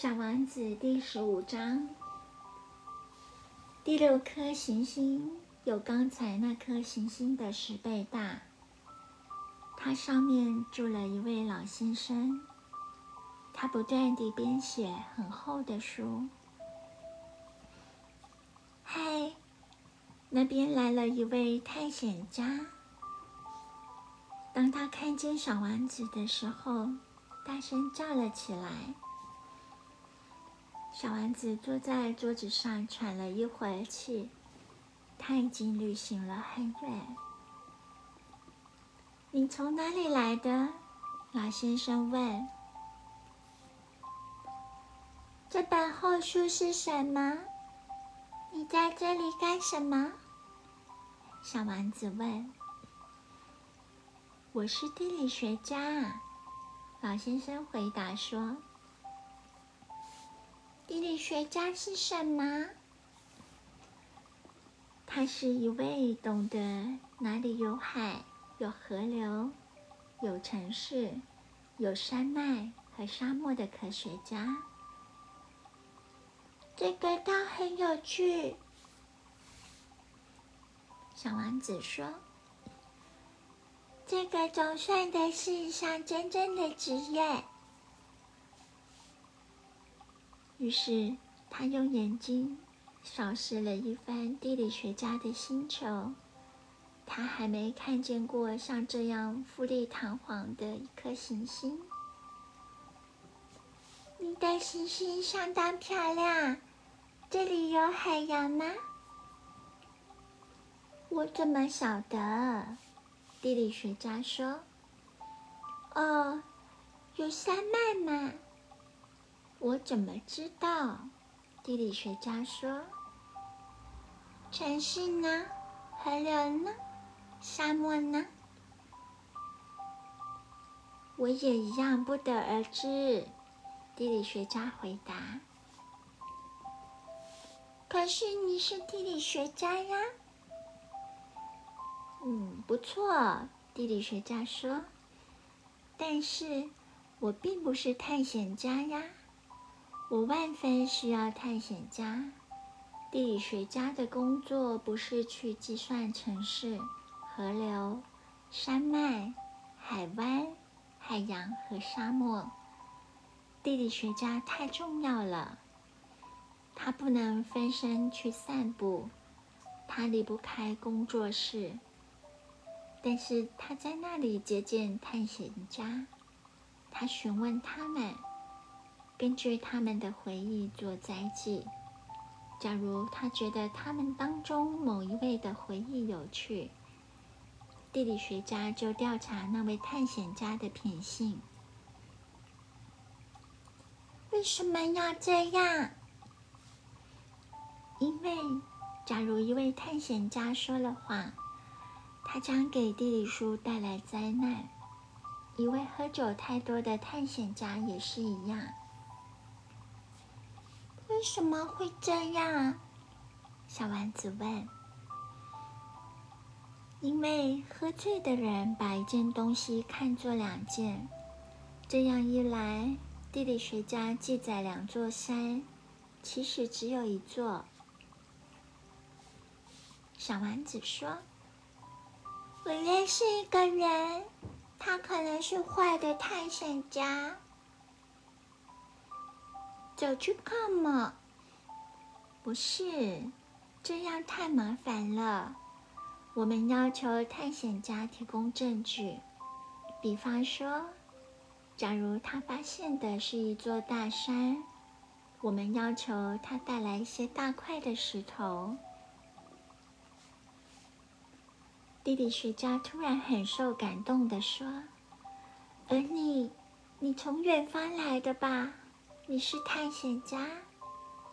小王子第十五章，第六颗行星有刚才那颗行星的十倍大。它上面住了一位老先生，他不断地编写很厚的书。嗨，那边来了一位探险家。当他看见小王子的时候，大声叫了起来。小丸子坐在桌子上喘了一会儿气，他已经旅行了很远。你从哪里来的？老先生问。这本厚书是什么？你在这里干什么？小丸子问。我是地理学家，老先生回答说。地理学家是什么？他是一位懂得哪里有海、有河流、有城市、有山脉和沙漠的科学家。这个倒很有趣，小王子说：“这个总算得是一项真正的职业。”于是，他用眼睛扫视了一番地理学家的星球。他还没看见过像这样富丽堂皇的一颗行星。你的行星相当漂亮。这里有海洋吗？我怎么晓得？地理学家说：“哦，有山脉吗？”我怎么知道？地理学家说：“城市呢？河流呢？沙漠呢？”我也一样不得而知。地理学家回答：“可是你是地理学家呀。”嗯，不错。地理学家说：“但是我并不是探险家呀。”我万分需要探险家、地理学家的工作，不是去计算城市、河流、山脉、海湾、海洋和沙漠。地理学家太重要了，他不能分身去散步，他离不开工作室。但是他在那里接见探险家，他询问他们。根据他们的回忆做载记。假如他觉得他们当中某一位的回忆有趣，地理学家就调查那位探险家的品性。为什么要这样？因为，假如一位探险家说了谎，他将给地理书带来灾难。一位喝酒太多的探险家也是一样。为什么会这样？小丸子问。因为喝醉的人把一件东西看作两件，这样一来，地理学家记载两座山，其实只有一座。小丸子说：“我认识一个人，他可能是坏的探险家。”走去看嘛？不是，这样太麻烦了。我们要求探险家提供证据，比方说，假如他发现的是一座大山，我们要求他带来一些大块的石头。地理学家突然很受感动的说：“而你，你从远方来的吧？”你是探险家，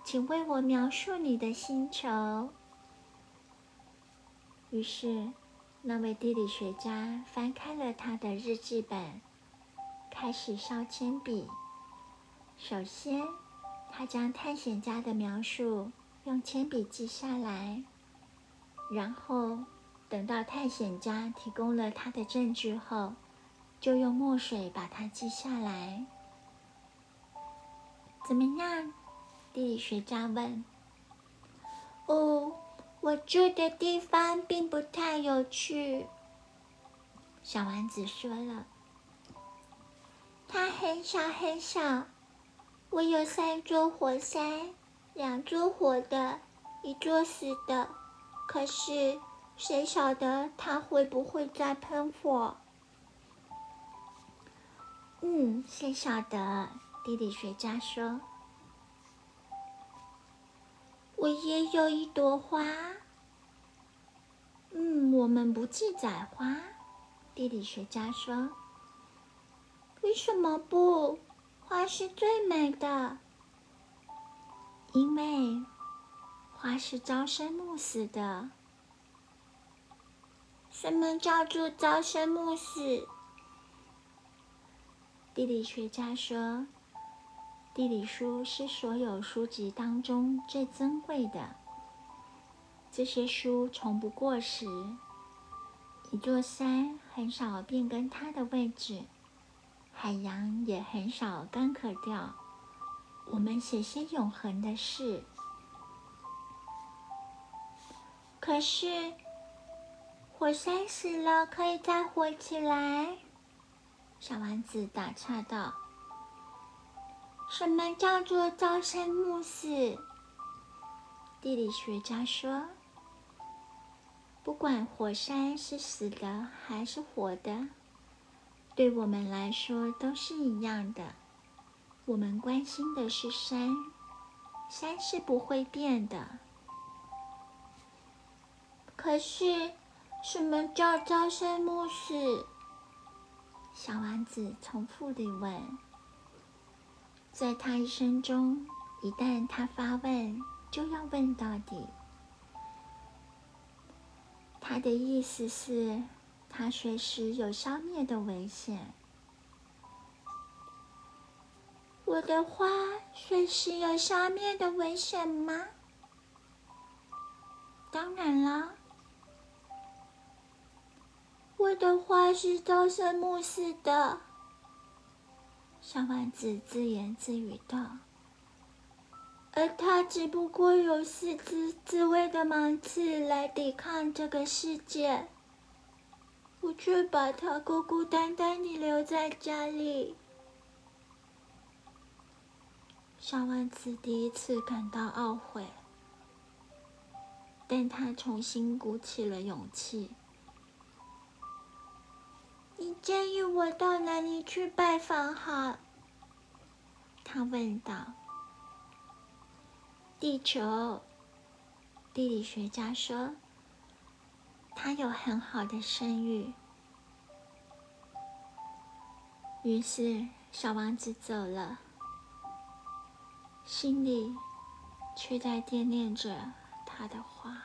请为我描述你的星球。于是，那位地理学家翻开了他的日记本，开始烧铅笔。首先，他将探险家的描述用铅笔记下来，然后等到探险家提供了他的证据后，就用墨水把它记下来。怎么样？地理学家问。哦，我住的地方并不太有趣。小丸子说了。它很小很小，我有三座火山，两座活的，一座死的。可是谁晓得它会不会再喷火？嗯，谁晓得？地理学家说：“我也有一朵花。”嗯，我们不记载花。地理学家说。为什么不？花是最美的，因为花是朝生暮死的。什么叫做朝生暮死？地理学家说，地理书是所有书籍当中最珍贵的。这些书从不过时，一座山很少变更它的位置。海洋也很少干涸掉。我们写些永恒的事，可是火山死了可以再活起来。小丸子打岔道：“什么叫做朝生暮死？”地理学家说：“不管火山是死的还是活的。”对我们来说都是一样的。我们关心的是山，山是不会变的。可是，什么叫朝生暮死？小丸子重复地问。在他一生中，一旦他发问，就要问到底。他的意思是。他随时有消灭的危险。我的花随时有消灭的危险吗？当然了，我的花是朝生暮死的。小丸子自言自语道：“而他只不过有四只自卫的芒刺来抵抗这个世界。”我却把他孤孤单单地留在家里。小丸子第一次感到懊悔，但他重新鼓起了勇气。你建议我到哪里去拜访好？他问道。地球，地理学家说。他有很好的声誉，于是小王子走了，心里却在惦念着他的话。